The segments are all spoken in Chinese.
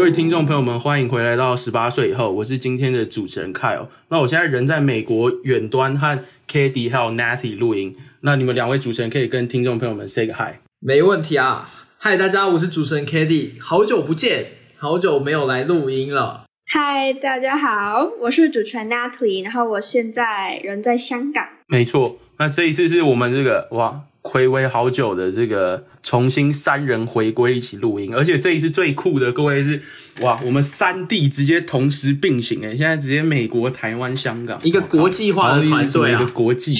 各位听众朋友们，欢迎回来到十八岁以后，我是今天的主持人 Kyle。那我现在人在美国远端和 k d 还有 Natty 录音。那你们两位主持人可以跟听众朋友们 say 个 hi。没问题啊，嗨，大家，我是主持人 k d 好久不见，好久没有来录音了。嗨，大家好，我是主持人 Natalie，然后我现在人在香港。没错，那这一次是我们这个哇。暌违好久的这个重新三人回归一起录音，而且这一次最酷的各位是哇，我们三地直接同时并行哎，现在直接美国、台湾、香港。一个国际化的团队啊，一个国际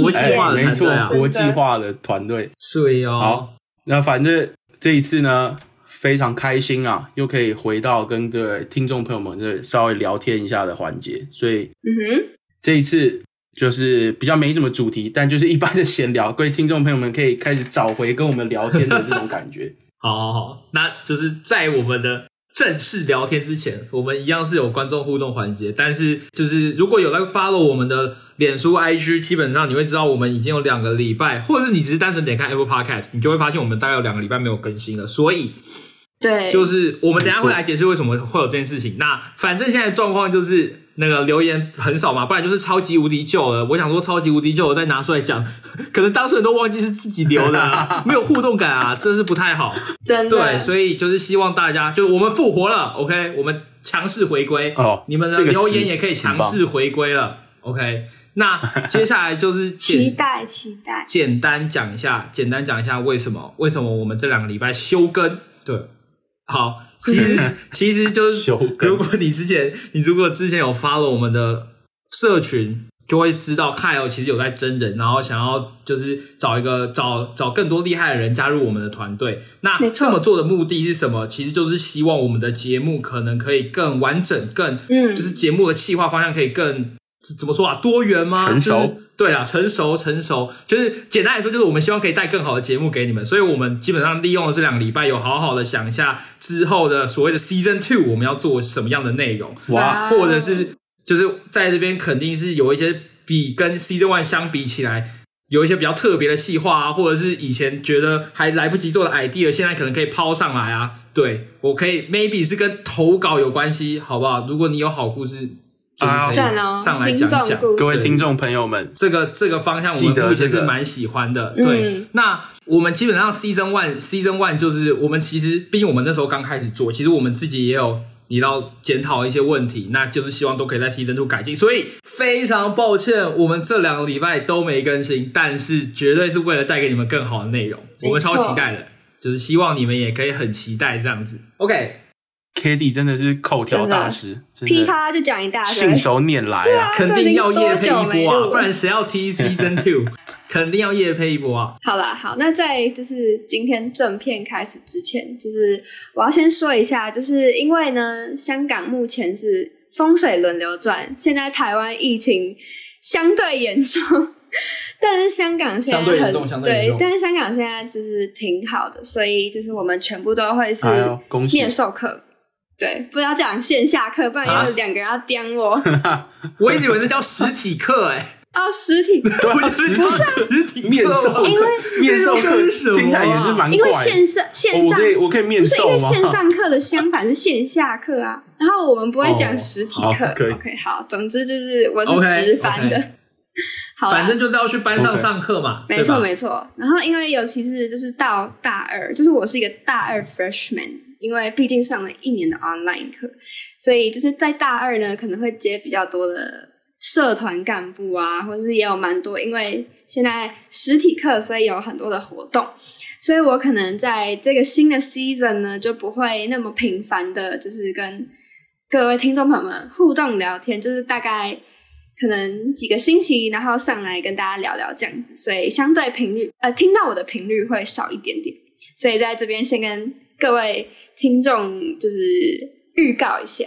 国际化的没错，国际化的团队，是哦。好，那反正这一次呢，非常开心啊，又可以回到跟这位听众朋友们这稍微聊天一下的环节，所以嗯哼，这一次。就是比较没什么主题，但就是一般的闲聊，各位听众朋友们可以开始找回跟我们聊天的这种感觉。好好好，那就是在我们的正式聊天之前，我们一样是有观众互动环节。但是就是如果有来 follow 我们的脸书 IG，基本上你会知道我们已经有两个礼拜，或者是你只是单纯点开 Apple Podcast，你就会发现我们大概有两个礼拜没有更新了。所以。对，就是我们等下会来解释为什么会有这件事情。那反正现在状况就是那个留言很少嘛，不然就是超级无敌旧了。我想说超级无敌旧，我再拿出来讲，可能当事人都忘记是自己留的，没有互动感啊，真是不太好。真的，对，所以就是希望大家，就我们复活了，OK，我们强势回归哦，你们的留言也可以强势回归了，OK。那接下来就是 期待期待，简单讲一下，简单讲一下为什么为什么我们这两个礼拜休更，对。好，其实其实就是，如果你之前你如果之前有发了我们的社群，就会知道 Kyle 其实有在真人，然后想要就是找一个找找更多厉害的人加入我们的团队。那这么做的目的是什么？其实就是希望我们的节目可能可以更完整，更嗯，就是节目的企划方向可以更。怎么说啊？多元吗？成熟，对啊，成熟，成熟，就是简单来说，就是我们希望可以带更好的节目给你们，所以我们基本上利用了这两个礼拜，有好好的想一下之后的所谓的 season two 我们要做什么样的内容，哇，或者是就是在这边肯定是有一些比跟 season one 相比起来，有一些比较特别的细化啊，或者是以前觉得还来不及做的 idea，现在可能可以抛上来啊。对我可以 maybe 是跟投稿有关系，好不好？如果你有好故事。啊，上来讲讲，各位听众朋友们，这个这个方向我们目前是蛮喜欢的。对，那我们基本上 season one season one 就是我们其实，毕竟我们那时候刚开始做，其实我们自己也有你要检讨一些问题，那就是希望都可以在 season two 改进。所以非常抱歉，我们这两个礼拜都没更新，但是绝对是为了带给你们更好的内容，我们超期待的，就是希望你们也可以很期待这样子。OK。K D 真的是口条大师，噼啪就讲一大堆，信手拈来啊！肯定要夜配一波啊，不然谁要 T Season Two？肯定要夜配一波啊！好啦，好，那在就是今天正片开始之前，就是我要先说一下，就是因为呢，香港目前是风水轮流转，现在台湾疫情相对严重，但是香港现在很对，但是香港现在就是挺好的，所以就是我们全部都会是面授课。对，不要讲线下课，不然要两个人要颠我。我以为那叫实体课哎。哦，实体课不是实体面授，因为面授课听起来也是蛮因为线上线上，我可以我可以面授吗？因为线上课的相反是线下课啊。然后我们不会讲实体课。OK，好，总之就是我是直翻的。好，反正就是要去班上上课嘛。没错没错。然后因为尤其是就是到大二，就是我是一个大二 freshman。因为毕竟上了一年的 online 课，所以就是在大二呢，可能会接比较多的社团干部啊，或者是也有蛮多。因为现在实体课，所以有很多的活动，所以我可能在这个新的 season 呢，就不会那么频繁的，就是跟各位听众朋友们互动聊天，就是大概可能几个星期，然后上来跟大家聊聊这样子，所以相对频率，呃，听到我的频率会少一点点。所以在这边先跟各位。听众就是预告一下，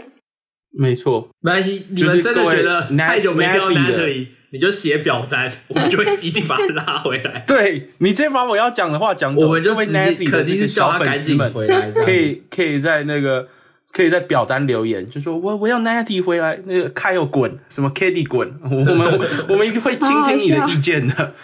没错，没关系。你们真的觉得太久没到 Natalie，你就写表单，我们就会一定把他拉回来。对你直接把我要讲的话讲，我们就会肯定是叫他赶紧回来。可以可以在那个可以在表单留言，就说我我要 Natalie 回来，那个开又滚，什么 Kitty 滚，我们我们会倾听你的意见的。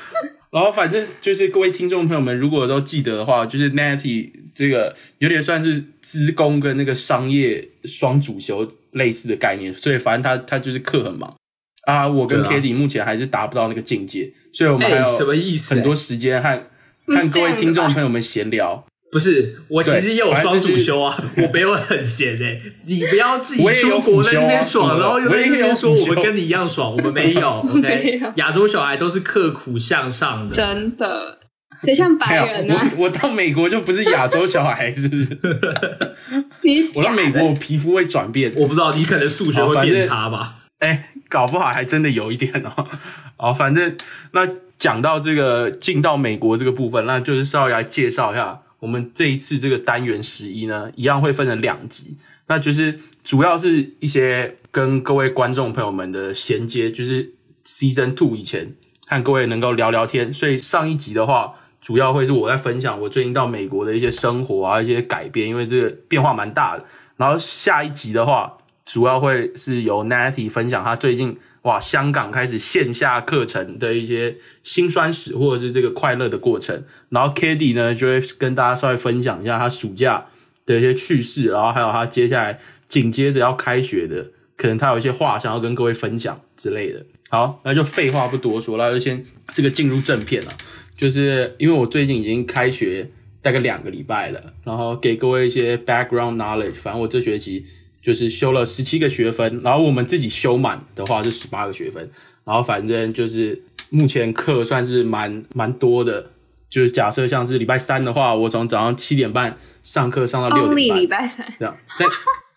然后反正就是各位听众朋友们，如果都记得的话，就是 Natty 这个有点算是资工跟那个商业双主修类似的概念，所以反正他他就是课很忙啊。我跟 Kitty 目前还是达不到那个境界，所以我们还哎，什么有意思？很多时间和和各位听众朋友们闲聊。不是，我其实也有双主修啊，我没有很闲诶、你不要自己我也有出国在那边爽，然后又在那我也有边说我们跟你一样爽，我们没有 没，OK？有亚洲小孩都是刻苦向上的，真的，谁像白人呢、啊？我我到美国就不是亚洲小孩，是不是？你我到美国，我皮肤会转变。我不知道你可能数学会变差吧？哎、搞不好还真的有一点哦。哦，反正那讲到这个进到美国这个部分，那就是稍微来介绍一下我们这一次这个单元十一呢，一样会分成两集，那就是主要是一些跟各位观众朋友们的衔接，就是 Season Two 以前和各位能够聊聊天，所以上一集的话。主要会是我在分享我最近到美国的一些生活啊，一些改变，因为这个变化蛮大的。然后下一集的话，主要会是由 Natty 分享他最近哇香港开始线下课程的一些辛酸史，或者是这个快乐的过程。然后 k a t i e 呢就会跟大家稍微分享一下他暑假的一些趣事，然后还有他接下来紧接着要开学的，可能他有一些话想要跟各位分享之类的。好，那就废话不多说，那就先这个进入正片了。就是因为我最近已经开学大概两个礼拜了，然后给各位一些 background knowledge。反正我这学期就是修了十七个学分，然后我们自己修满的话是十八个学分，然后反正就是目前课算是蛮蛮多的。就是假设像是礼拜三的话，我从早上七点半上课上到六点半礼，拜三，这样。但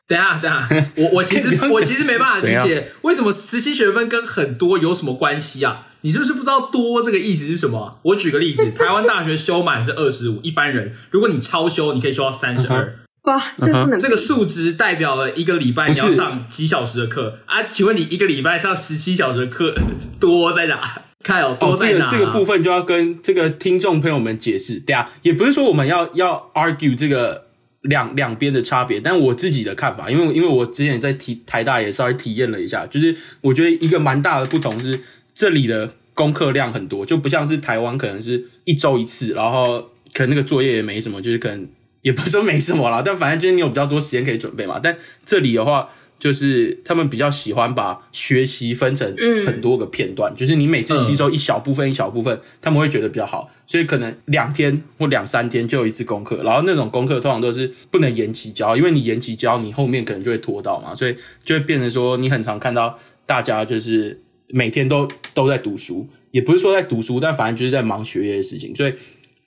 等一下，等一下，我我其实我其实没办法理解为什么十七学分跟很多有什么关系啊？你是不是不知道多这个意思是什么啊、我举个例子，台湾大学修满是二十五，一般人如果你超修，你可以修到三十二。哇，这不能这个数值代表了一个礼拜你要上几小时的课。啊？请问你一个礼拜上十七小时的课 多在哪？看有多哦，在哪、这个这个部分就要跟这个听众朋友们解释，对啊，也不是说我们要要 argue 这个两两边的差别，但我自己的看法，因为因为我之前在体台大也稍微体验了一下，就是我觉得一个蛮大的不同是这里的功课量很多，就不像是台湾可能是一周一次，然后可能那个作业也没什么，就是可能也不是说没什么啦，但反正就是你有比较多时间可以准备嘛。但这里的话，就是他们比较喜欢把学习分成很多个片段，就是你每次吸收一小部分一小部分，他们会觉得比较好，所以可能两天或两三天就有一次功课，然后那种功课通常都是不能延期交，因为你延期交，你后面可能就会拖到嘛，所以就会变成说你很常看到大家就是每天都都在读书，也不是说在读书，但反正就是在忙学业的事情，所以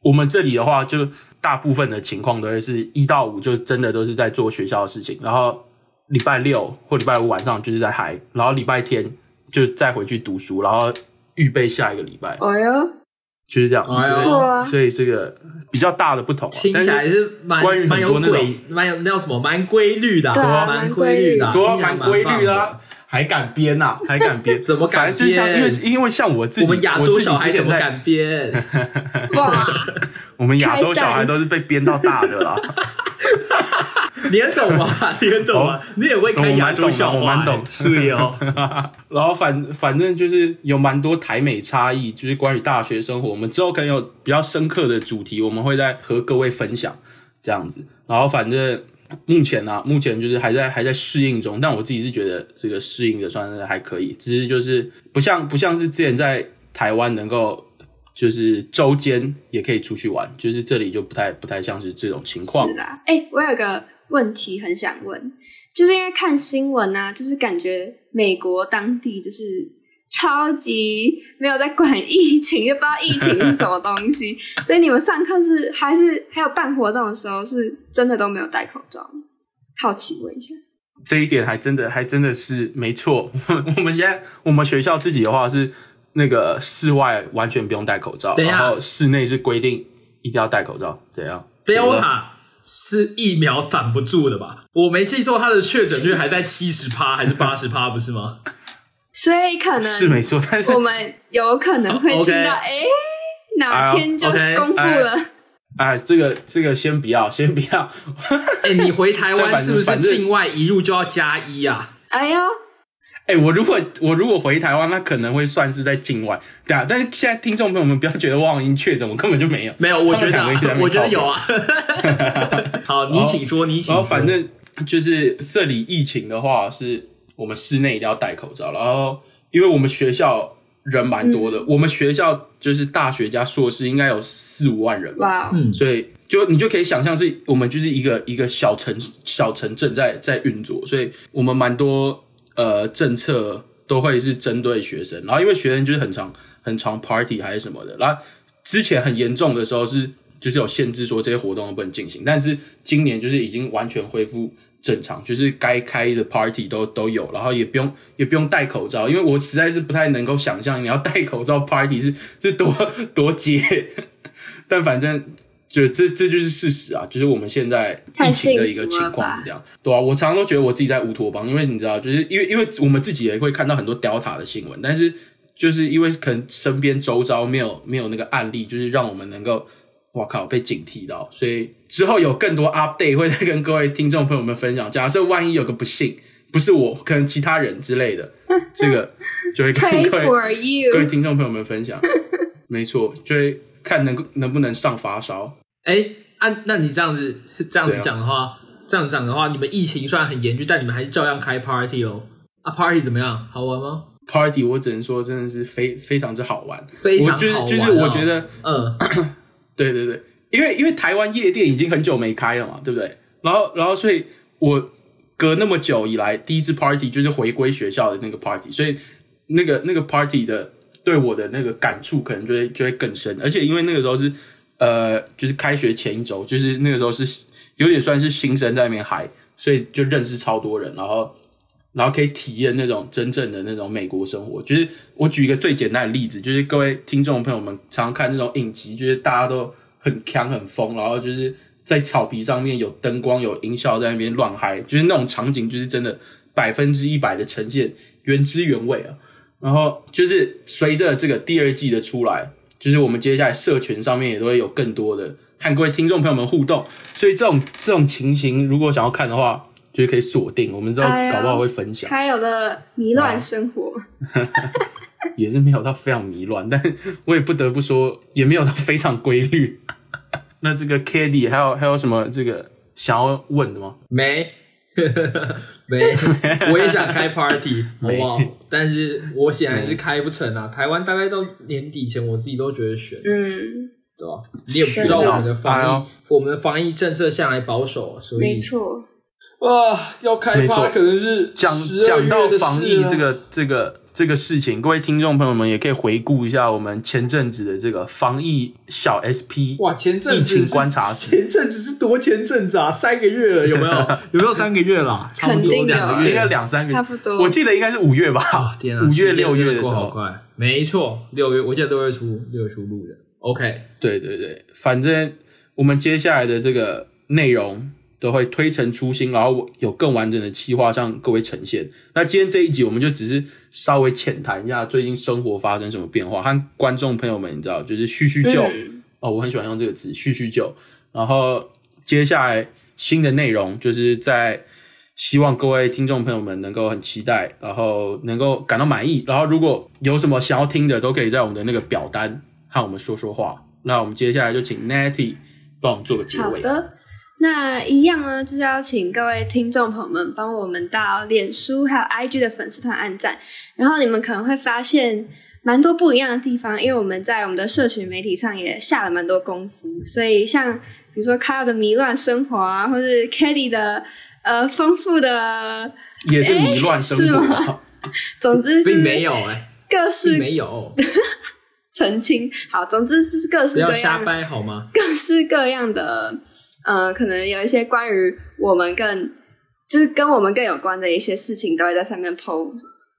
我们这里的话，就大部分的情况都会是一到五，就真的都是在做学校的事情，然后礼拜六或礼拜五晚上就是在嗨，然后礼拜天就再回去读书，然后预备下一个礼拜，哎呦，就是这样。哎呦不错啊，所以这个比较大的不同、啊，听起来是蛮关于很蛮有多那种规，蛮有那叫什么，蛮规律的、对啊蛮蛮规律的蛮规律的还敢编呐、还敢编？怎么敢反正就像因为因为像我自己，我们亚洲小孩怎么？敢编？哇，我们亚洲小孩都是被编到大的啦。你很懂吗？你很懂吗？你也会开亚洲小孩、我蛮懂是哦。然后反反正就是有蛮多台美差异，就是关于大学生活，我们之后可能有比较深刻的主题，我们会再和各位分享这样子。然后反正目前呢、目前就是还在还在适应中，但我自己是觉得这个适应的算是还可以，只是就是不像不像是之前在台湾能够。就是周间也可以出去玩，就是这里就不太不太像是这种情况是。啦。哎、我有个问题很想问，就是因为看新闻啊，就是感觉美国当地就是超级没有在管疫情，就不知道疫情是什么东西，所以你们上课是还是还有办活动的时候，是真的都没有戴口罩？好奇问一下。这一点还真的还真的是没错。我们现在我们学校自己的话是那个室外完全不用戴口罩，然后室内是规定一定要戴口罩，怎样？Delta 是疫苗挡不住的吧？我没记错，它的确诊率还在七十趴还是八十趴，不是吗？所以可能是没能错，但是我们有可能会听到，哎、哪天就公布了。哎，这个这个先不要，先不要。哎、你回台湾 是不是境外一入就要加一啊？哎呦，哎、我如果我如果回台湾，那可能会算是在境外，对啊。但是现在听众朋友们不要觉得我好像已经确诊，我根本就没有。没有，我觉得我觉得有啊。好，你请说，你请说。然后反正就是这里疫情的话，是我们室内一定要戴口罩。然后因为我们学校人蛮多的，我们学校就是大学加硕士应该有四五万人吧，嗯所以就你就可以想象是我们就是一个一个小城小城镇在在运作，所以我们蛮多呃政策都会是针对学生，然后因为学生就是很常很常 party 还是什么的，然后之前很严重的时候是就是有限制说这些活动都不能进行，但是今年就是已经完全恢复正常，就是该开的 party 都都有，然后也不用也不用戴口罩，因为我实在是不太能够想象你要戴口罩 party 是是多多 接，但反正就这这就是事实啊，就是我们现在疫情的一个情况是这样，对啊，我常常都觉得我自己在乌托邦，因为你知道，就是因为因为我们自己也会看到很多 Delta 的新闻，但是就是因为可能身边周遭没有没有那个案例，就是让我们能够。哇靠！被警惕到，所以之后有更多 update 会再跟各位听众朋友们分享。假设万一有个不幸，不是我，可能其他人之类的，这个就会跟各位 各位听众朋友们分享。没错，就会看能能不能上发烧。哎，按、那你这样子这样子讲的话，这样讲的话，你们疫情虽然很严峻，但你们还是照样开 party 哦。啊，party 怎么样？好玩吗？Party 我只能说真的是非非常之好玩，非常。就是我觉得，嗯，对对对，因为因为台湾夜店已经很久没开了嘛，对不对？然后然后所以我隔那么久以来第一次 Party 就是回归学校的那个 Party，所以那个那个 Party 的对我的那个感触可能就会就会更深，而且因为那个时候是呃就是开学前一周，就是那个时候是有点算是新生在那边嗨，所以就认识超多人，然后。然后可以体验那种真正的那种美国生活。就是我举一个最简单的例子，就是各位听众朋友们常常看那种影集，就是大家都很强很疯，然后就是在草皮上面有灯光有音效在那边乱嗨，就是那种场景，就是真的百分之一百的呈现原汁原味啊。然后就是随着这个第二季的出来，就是我们接下来社群上面也都会有更多的和各位听众朋友们互动，所以这种这种情形，如果想要看的话。就是可以锁定，我们之后搞不好会分享。还有的迷乱生活，也是没有到非常迷乱，但我也不得不说，也没有到非常规律。那这个 k a d y 还有还有什么这个想要问的吗？没。没，我也想开 party，好不好？但是我显然是开不成啊。台湾大概到年底前，我自己都觉得悬，嗯，对吧？你也不知道我们的防疫，我们的防疫政策向来保守，所以没错。啊，要开趴可能是讲12讲到月的防疫这个这个这个事情，各位听众朋友们也可以回顾一下我们前阵子的这个防疫小 SP 哇，前阵疫子疫情观察室，前阵子是多前阵子啊，三个月了，有没有？有没有三个月啦？差不多肯定有两个月，应该两三个月，差不多我记得应该是五月吧，哦！天啊，五月六月的时候，好快，没错，六月我记得都会出六月初录的。OK，对对对，反正我们接下来的这个内容都会推陈出新，然后有更完整的企划向各位呈现。那今天这一集我们就只是稍微浅谈一下最近生活发生什么变化，和观众朋友们你知道就是叙叙旧、嗯哦，我很喜欢用这个词叙叙旧。然后接下来新的内容就是在。希望各位听众朋友们能够很期待，然后能够感到满意。然后如果有什么想要听的，都可以在我们的那个表单和我们说说话。那我们接下来就请 Natty 帮我们做个结尾。好的，那一样呢，就是要请各位听众朋友们帮我们到脸书还有 IG 的粉丝团按赞，然后你们可能会发现蛮多不一样的地方，因为我们在我们的社群媒体上也下了蛮多功夫，所以像比如说 Kyle 的迷乱生活啊，或是 Kelly 的呃丰富的，也是迷乱生活、啊，总之就并是没有哎、并各式没有，澄清。好，总之就是各式各样瞎掰好吗？各式各样的，呃，可能有一些关于我们更，就是跟我们更有关的一些事情，都会在上面 PO，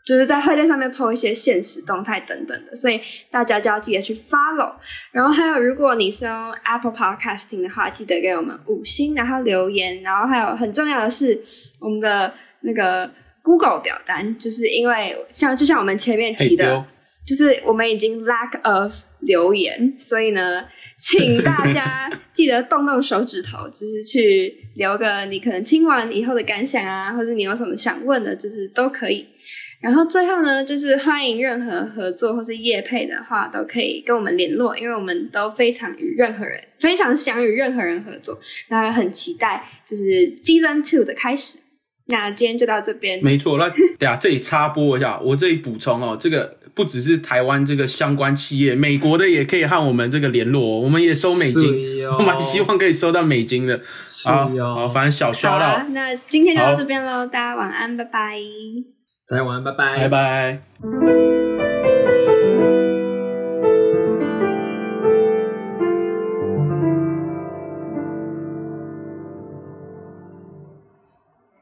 就是在会在上面 PO 一些现实动态等等的，所以大家就要记得去 follow。然后还有，如果你是用 Apple Podcasting 的话，记得给我们五星，然后留言。然后还有很重要的是，我们的那个 Google 表单，就是因为像就像我们前面提的，就是我们已经 lack of 留言，所以呢，请大家 记得动动手指头，就是去留个你可能听完以后的感想啊，或者你有什么想问的，就是都可以。然后最后呢，就是欢迎任何合作或是业配的话，都可以跟我们联络，因为我们都非常与任何人非常想与任何人合作，那很期待就是 season two 的开始。那今天就到这边，没错。那等下这里插播一下，我这里补充哦，这个不只是台湾这个相关企业，美国的也可以和我们这个联络，我们也收美金，我蛮希望可以收到美金的。好，好，反正小肖到。那今天就到这边喽，大家晚安，拜拜。大家晚安，拜拜，拜拜。